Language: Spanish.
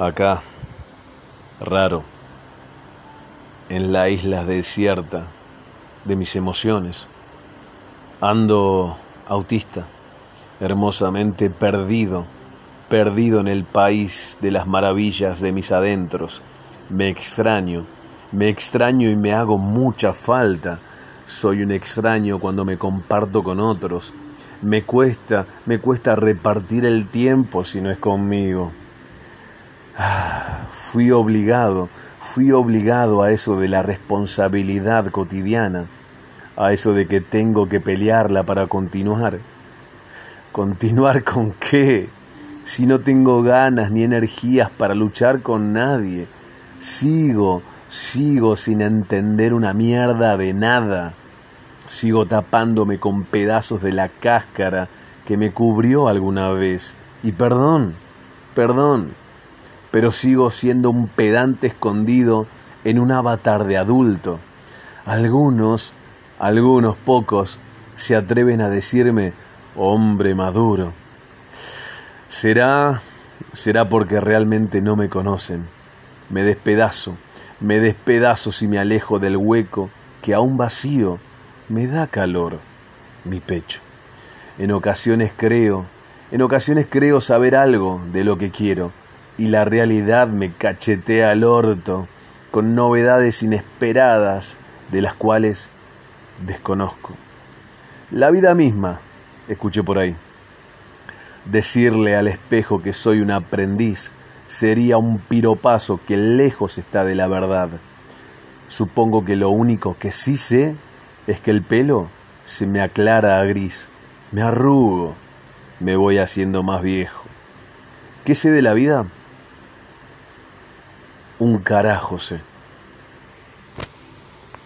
Acá, raro, en la isla desierta de mis emociones, ando autista, hermosamente perdido, perdido en el país de las maravillas de mis adentros. Me extraño, me extraño y me hago mucha falta. Soy un extraño cuando me comparto con otros. Me cuesta, me cuesta repartir el tiempo si no es conmigo. Fui obligado, fui obligado a eso de la responsabilidad cotidiana, a eso de que tengo que pelearla para continuar. ¿Continuar con qué? Si no tengo ganas ni energías para luchar con nadie. Sigo, sigo sin entender una mierda de nada. Sigo tapándome con pedazos de la cáscara que me cubrió alguna vez. Y perdón, perdón, pero sigo siendo un pedante escondido en un avatar de adulto. Algunos, algunos pocos, se atreven a decirme hombre maduro. Será, será porque realmente no me conocen. Me despedazo, me despedazo si me alejo del hueco que aún vacío me da calor mi pecho. En ocasiones creo, en ocasiones creo saber algo de lo que quiero y la realidad me cachetea al orto con novedades inesperadas de las cuales desconozco. La vida misma, escuché por ahí. Decirle al espejo que soy un aprendiz sería un piropazo que lejos está de la verdad. Supongo que lo único que sí sé es que el pelo se me aclara a gris, me arrugo, me voy haciendo más viejo. ¿Qué sé de la vida? Un carajo sé.